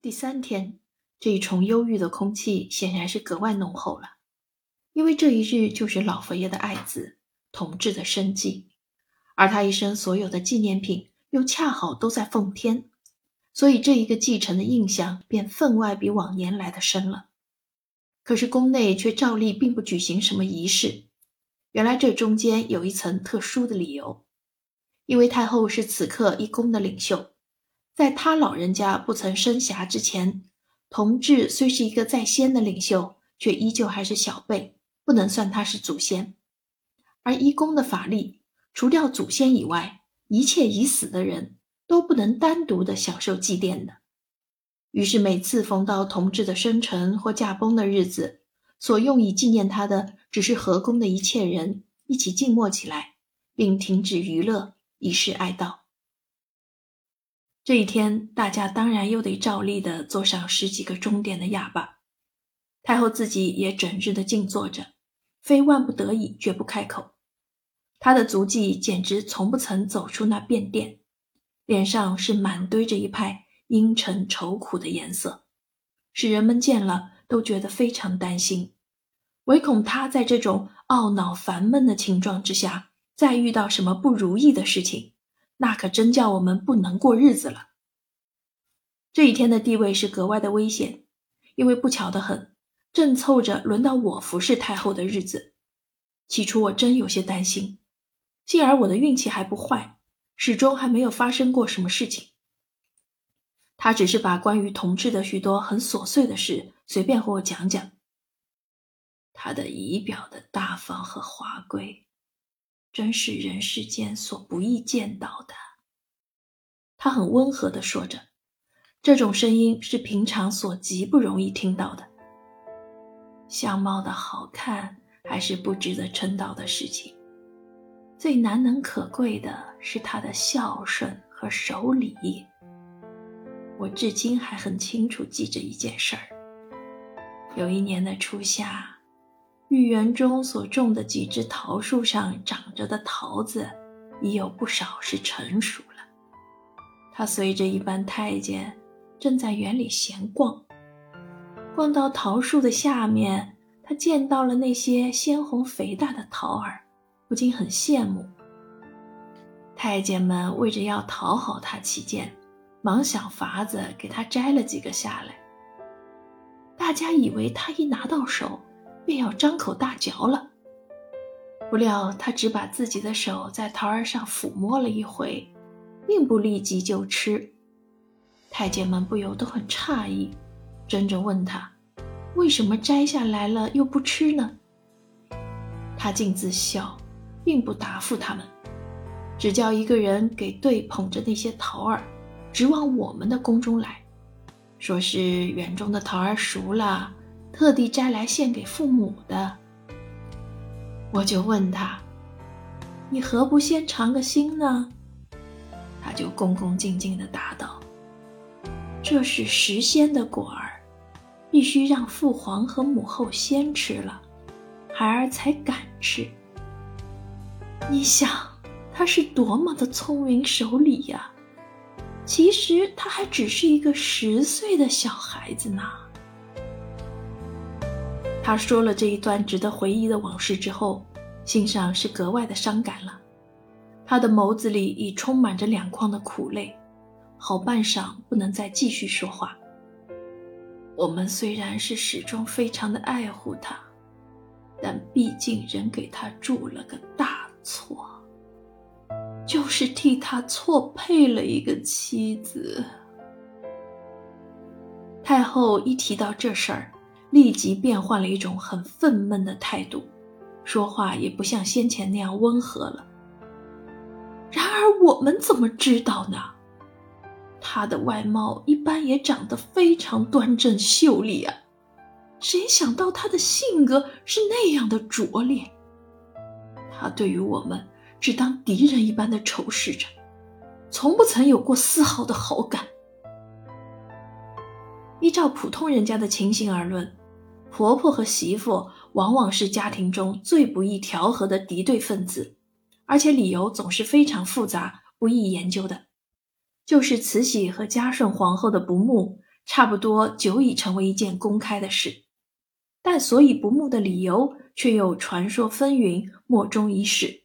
第三天，这一重忧郁的空气显然是格外浓厚了，因为这一日就是老佛爷的爱子同治的生祭，而他一生所有的纪念品又恰好都在奉天，所以这一个继承的印象便分外比往年来的深了。可是宫内却照例并不举行什么仪式，原来这中间有一层特殊的理由，因为太后是此刻一宫的领袖。在他老人家不曾生涯之前，同治虽是一个在先的领袖，却依旧还是小辈，不能算他是祖先。而一宫的法力，除掉祖先以外，一切已死的人都不能单独的享受祭奠的。于是每次逢到同治的生辰或驾崩的日子，所用以纪念他的，只是和宫的一切人一起静默起来，并停止娱乐，以示哀悼。这一天，大家当然又得照例的坐上十几个钟点的哑巴。太后自己也整日的静坐着，非万不得已绝不开口。她的足迹简直从不曾走出那便殿，脸上是满堆着一派阴沉愁苦的颜色，使人们见了都觉得非常担心，唯恐她在这种懊恼烦闷的情状之下，再遇到什么不如意的事情。那可真叫我们不能过日子了。这一天的地位是格外的危险，因为不巧的很，正凑着轮到我服侍太后的日子。起初我真有些担心，幸而我的运气还不坏，始终还没有发生过什么事情。他只是把关于同治的许多很琐碎的事随便和我讲讲，他的仪表的大方和华贵。真是人世间所不易见到的。他很温和的说着，这种声音是平常所极不容易听到的。相貌的好看还是不值得称道的事情，最难能可贵的是他的孝顺和守礼。我至今还很清楚记着一件事儿：有一年的初夏。御园中所种的几枝桃树上长着的桃子，已有不少是成熟了。他随着一班太监，正在园里闲逛，逛到桃树的下面，他见到了那些鲜红肥大的桃儿，不禁很羡慕。太监们为着要讨好他起见，忙想法子给他摘了几个下来。大家以为他一拿到手。便要张口大嚼了，不料他只把自己的手在桃儿上抚摸了一回，并不立即就吃。太监们不由得很诧异，争着问他：“为什么摘下来了又不吃呢？”他竟自笑，并不答复他们，只叫一个人给队捧着那些桃儿，直往我们的宫中来，说是园中的桃儿熟了。特地摘来献给父母的，我就问他：“你何不先尝个新呢？”他就恭恭敬敬地答道：“这是时鲜的果儿，必须让父皇和母后先吃了，孩儿才敢吃。”你想他是多么的聪明守礼呀？其实他还只是一个十岁的小孩子呢。他说了这一段值得回忆的往事之后，心上是格外的伤感了。他的眸子里已充满着两眶的苦泪，好半晌不能再继续说话。我们虽然是始终非常的爱护他，但毕竟仍给他铸了个大错，就是替他错配了一个妻子。太后一提到这事儿。立即变换了一种很愤懑的态度，说话也不像先前那样温和了。然而我们怎么知道呢？他的外貌一般也长得非常端正秀丽啊，谁想到他的性格是那样的拙劣？他对于我们只当敌人一般的仇视着，从不曾有过丝毫的好感。依照普通人家的情形而论。婆婆和媳妇往往是家庭中最不易调和的敌对分子，而且理由总是非常复杂、不易研究的。就是慈禧和嘉顺皇后的不睦，差不多久已成为一件公开的事，但所以不睦的理由却又传说纷纭，莫衷一是。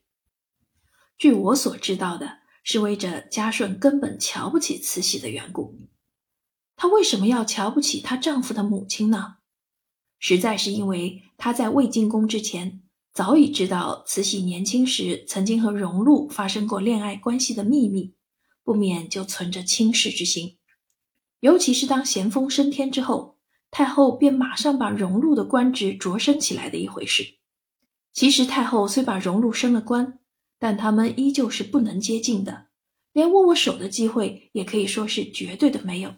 据我所知道的，是为着嘉顺根本瞧不起慈禧的缘故。她为什么要瞧不起她丈夫的母亲呢？实在是因为他在未进宫之前，早已知道慈禧年轻时曾经和荣禄发生过恋爱关系的秘密，不免就存着轻视之心。尤其是当咸丰升天之后，太后便马上把荣禄的官职擢升起来的一回事。其实太后虽把荣禄升了官，但他们依旧是不能接近的，连握握手的机会也可以说是绝对的没有。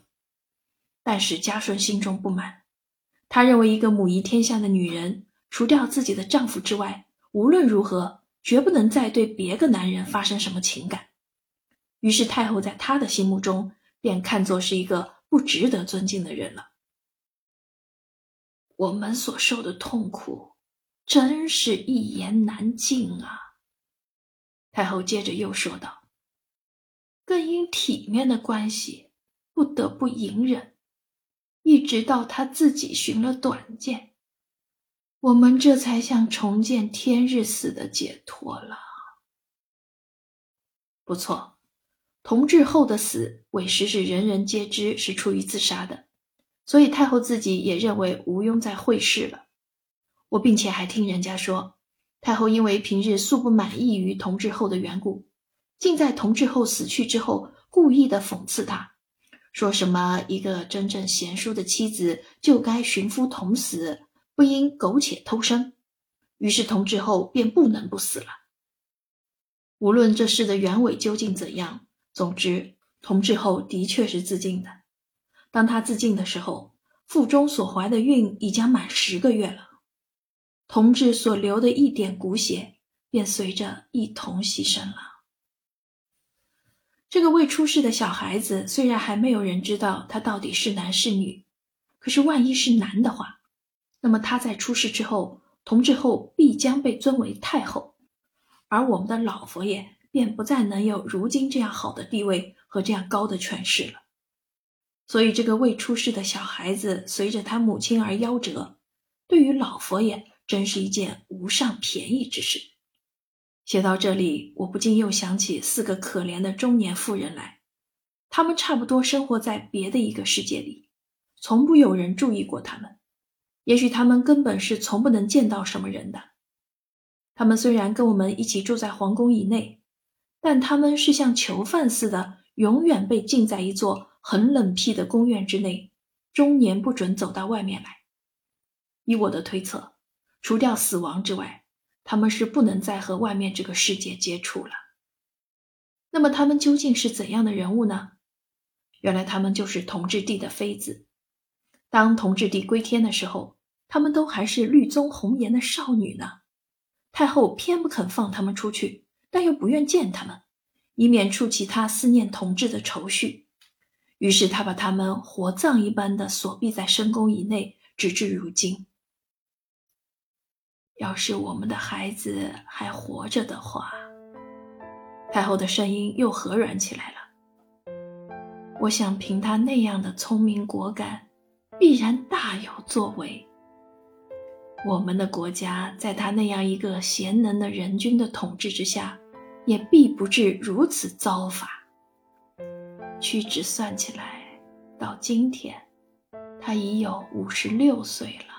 但是嘉顺心中不满，他认为一个母仪天下的女人，除掉自己的丈夫之外，无论如何绝不能再对别个男人发生什么情感。于是太后在他的心目中便看作是一个不值得尊敬的人了。我们所受的痛苦，真是一言难尽啊！太后接着又说道：“更因体面的关系，不得不隐忍，一直到他自己寻了短见，我们这才像重见天日似的解脱了。不错，同治后的死，委实是人人皆知是出于自杀的，所以太后自己也认为无庸再会试了。我并且还听人家说。”太后因为平日素不满意于同治后的缘故，竟在同治后死去之后，故意的讽刺他，说什么一个真正贤淑的妻子就该寻夫同死，不应苟且偷生。于是同治后便不能不死了。无论这事的原委究竟怎样，总之同治后的确是自尽的。当他自尽的时候，腹中所怀的孕已将满十个月了。同治所流的一点骨血，便随着一同牺牲了。这个未出世的小孩子，虽然还没有人知道他到底是男是女，可是万一是男的话，那么他在出世之后，同治后必将被尊为太后，而我们的老佛爷便不再能有如今这样好的地位和这样高的权势了。所以，这个未出世的小孩子随着他母亲而夭折，对于老佛爷。真是一件无上便宜之事。写到这里，我不禁又想起四个可怜的中年妇人来。他们差不多生活在别的一个世界里，从不有人注意过他们。也许他们根本是从不能见到什么人的。他们虽然跟我们一起住在皇宫以内，但他们是像囚犯似的，永远被禁在一座很冷僻的宫院之内，终年不准走到外面来。以我的推测。除掉死亡之外，他们是不能再和外面这个世界接触了。那么他们究竟是怎样的人物呢？原来他们就是同治帝的妃子。当同治帝归天的时候，他们都还是绿宗红颜的少女呢。太后偏不肯放他们出去，但又不愿见他们，以免触起他思念同治的愁绪。于是他把他们活葬一般的锁闭在深宫以内，直至如今。要是我们的孩子还活着的话，太后的声音又和软起来了。我想，凭他那样的聪明果敢，必然大有作为。我们的国家在他那样一个贤能的人君的统治之下，也必不至如此糟法。屈指算起来，到今天，他已有五十六岁了。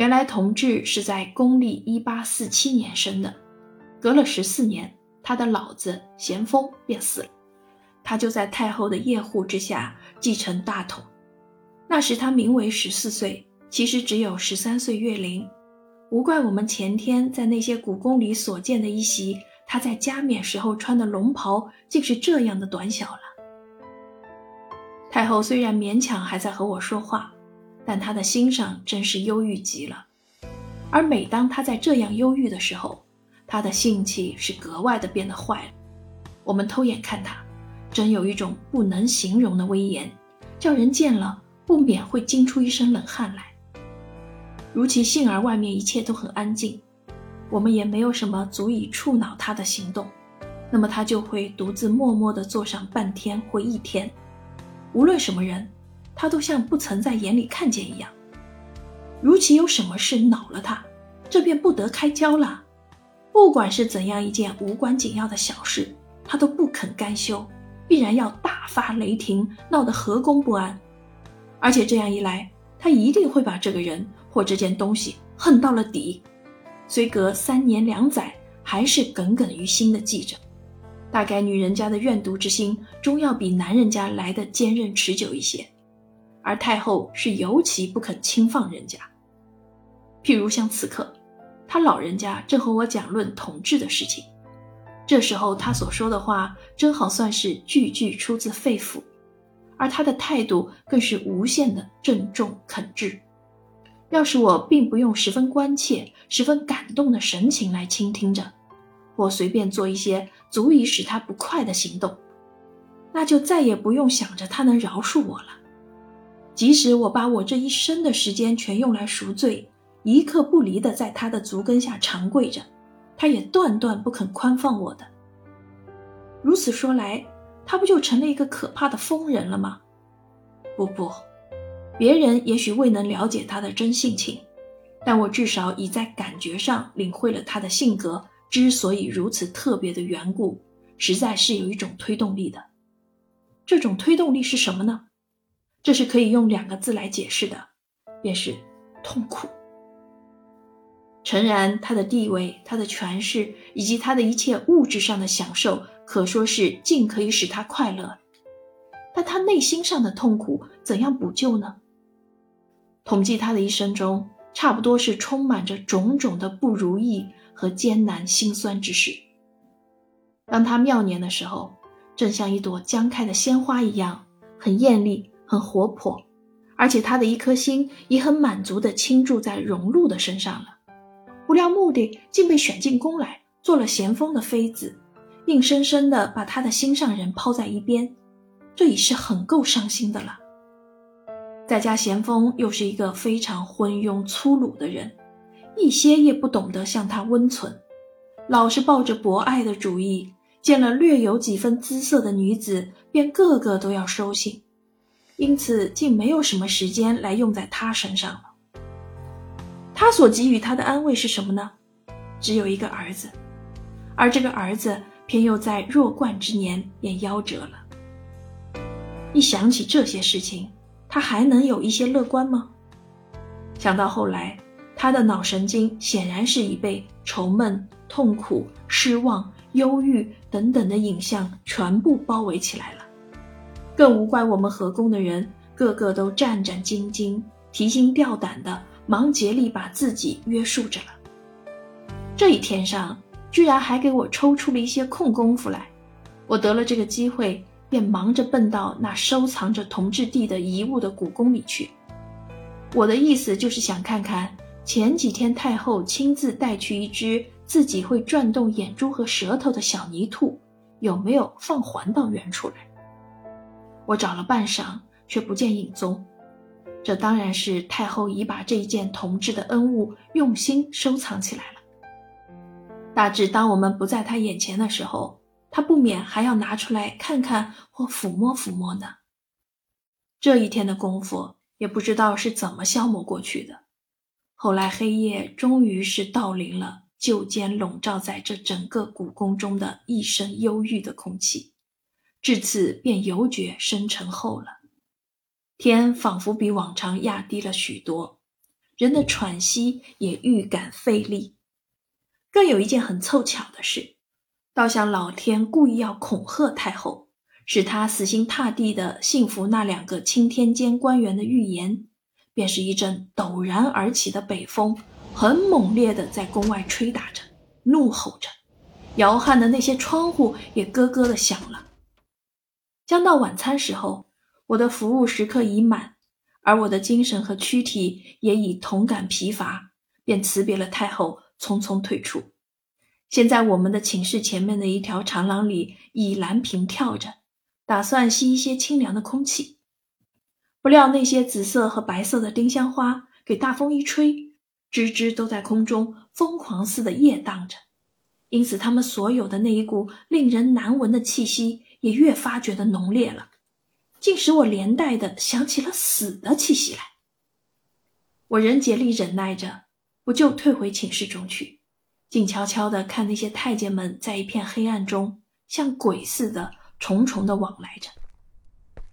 原来同治是在公历一八四七年生的，隔了十四年，他的老子咸丰便死了，他就在太后的叶护之下继承大统。那时他名为十四岁，其实只有十三岁月龄。无怪我们前天在那些古宫里所见的一袭他在加冕时候穿的龙袍，竟是这样的短小了。太后虽然勉强还在和我说话。但他的心上真是忧郁极了，而每当他在这样忧郁的时候，他的性气是格外的变得坏了。我们偷眼看他，真有一种不能形容的威严，叫人见了不免会惊出一身冷汗来。如其幸而外面一切都很安静，我们也没有什么足以触恼他的行动，那么他就会独自默默地坐上半天或一天。无论什么人，他都像不曾在眼里看见一样。如其有什么事恼了他，这便不得开交了。不管是怎样一件无关紧要的小事，他都不肯甘休，必然要大发雷霆，闹得和宫不安。而且这样一来，他一定会把这个人或这件东西恨到了底，虽隔三年两载，还是耿耿于心的记着。大概女人家的怨毒之心，终要比男人家来的坚韧持久一些，而太后是尤其不肯轻放人家。譬如像此刻，他老人家正和我讲论统治的事情，这时候他所说的话，正好算是句句出自肺腑，而他的态度更是无限的郑重恳挚。要是我并不用十分关切、十分感动的神情来倾听着。或随便做一些足以使他不快的行动，那就再也不用想着他能饶恕我了。即使我把我这一生的时间全用来赎罪，一刻不离的在他的足跟下长跪着，他也断断不肯宽放我的。如此说来，他不就成了一个可怕的疯人了吗？不不，别人也许未能了解他的真性情，但我至少已在感觉上领会了他的性格。之所以如此特别的缘故，实在是有一种推动力的。这种推动力是什么呢？这是可以用两个字来解释的，便是痛苦。诚然，他的地位、他的权势以及他的一切物质上的享受，可说是尽可以使他快乐。但他内心上的痛苦怎样补救呢？统计他的一生中，差不多是充满着种种的不如意。和艰难心酸之事。当他妙年的时候，正像一朵将开的鲜花一样，很艳丽，很活泼，而且他的一颗心已很满足地倾注在荣禄的身上了。不料目的竟被选进宫来，做了咸丰的妃子，硬生生地把他的心上人抛在一边，这已是很够伤心的了。再加咸丰又是一个非常昏庸粗鲁的人。一些也不懂得向他温存，老是抱着博爱的主意，见了略有几分姿色的女子，便个个都要收信，因此竟没有什么时间来用在他身上了。他所给予他的安慰是什么呢？只有一个儿子，而这个儿子偏又在弱冠之年便夭折了。一想起这些事情，他还能有一些乐观吗？想到后来。他的脑神经显然是已被愁闷、痛苦、失望、忧郁等等的影像全部包围起来了，更无怪我们河宫的人个个都战战兢兢、提心吊胆的，忙竭力把自己约束着了。这一天上，居然还给我抽出了一些空功夫来，我得了这个机会，便忙着奔到那收藏着同治帝的遗物的古宫里去。我的意思就是想看看。前几天，太后亲自带去一只自己会转动眼珠和舌头的小泥兔，有没有放还到原处来？我找了半晌，却不见影踪。这当然是太后已把这一件同治的恩物用心收藏起来了。大致当我们不在他眼前的时候，他不免还要拿出来看看或抚摸抚摸呢。这一天的功夫，也不知道是怎么消磨过去的。后来黑夜终于是到临了，旧间笼罩在这整个古宫中的一身忧郁的空气，至此便尤觉深沉厚了。天仿佛比往常压低了许多，人的喘息也预感费力。更有一件很凑巧的事，倒像老天故意要恐吓太后，使她死心塌地的信服那两个钦天监官员的预言。便是一阵陡然而起的北风，很猛烈的在宫外吹打着，怒吼着，摇撼的那些窗户也咯咯的响了。将到晚餐时候，我的服务时刻已满，而我的精神和躯体也已同感疲乏，便辞别了太后，匆匆退出。现在我们的寝室前面的一条长廊里，倚栏屏跳着，打算吸一些清凉的空气。不料那些紫色和白色的丁香花给大风一吹，枝枝都在空中疯狂似的夜荡着，因此它们所有的那一股令人难闻的气息也越发觉得浓烈了。竟使我连带的想起了死的气息来。我仍竭力忍耐着，不就退回寝室中去，静悄悄的看那些太监们在一片黑暗中像鬼似的重重的往来着。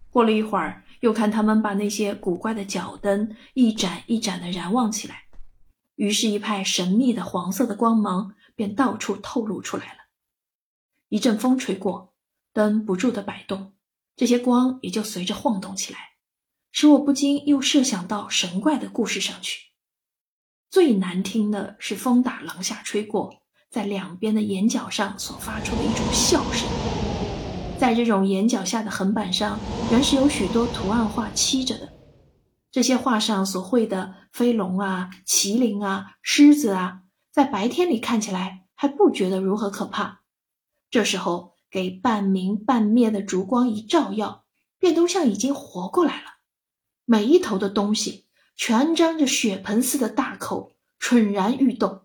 过了一会儿，又看他们把那些古怪的脚灯一盏一盏的燃旺起来，于是，一派神秘的黄色的光芒便到处透露出来了。一阵风吹过，灯不住的摆动，这些光也就随着晃动起来，使我不禁又设想到神怪的故事上去。最难听的是风打廊下吹过，在两边的眼角上所发出的一种笑声。在这种眼角下的横板上，原是有许多图案画漆着的。这些画上所绘的飞龙啊、麒麟啊、狮子啊，在白天里看起来还不觉得如何可怕。这时候给半明半灭的烛光一照耀，便都像已经活过来了。每一头的东西全张着血盆似的大口，蠢然欲动。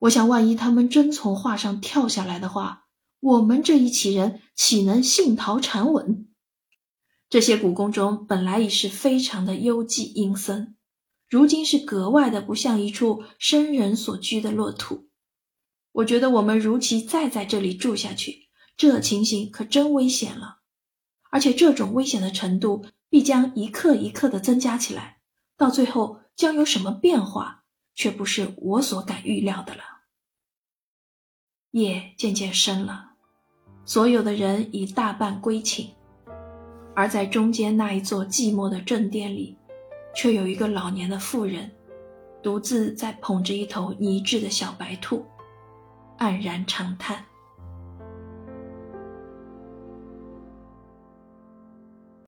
我想，万一他们真从画上跳下来的话，我们这一起人岂能幸逃缠稳？这些古宫中本来已是非常的幽寂阴森，如今是格外的不像一处生人所居的乐土。我觉得我们如其再在这里住下去，这情形可真危险了。而且这种危险的程度必将一刻一刻的增加起来，到最后将有什么变化，却不是我所敢预料的了。夜渐渐深了。所有的人已大半归寝，而在中间那一座寂寞的正殿里，却有一个老年的妇人，独自在捧着一头泥制的小白兔，黯然长叹。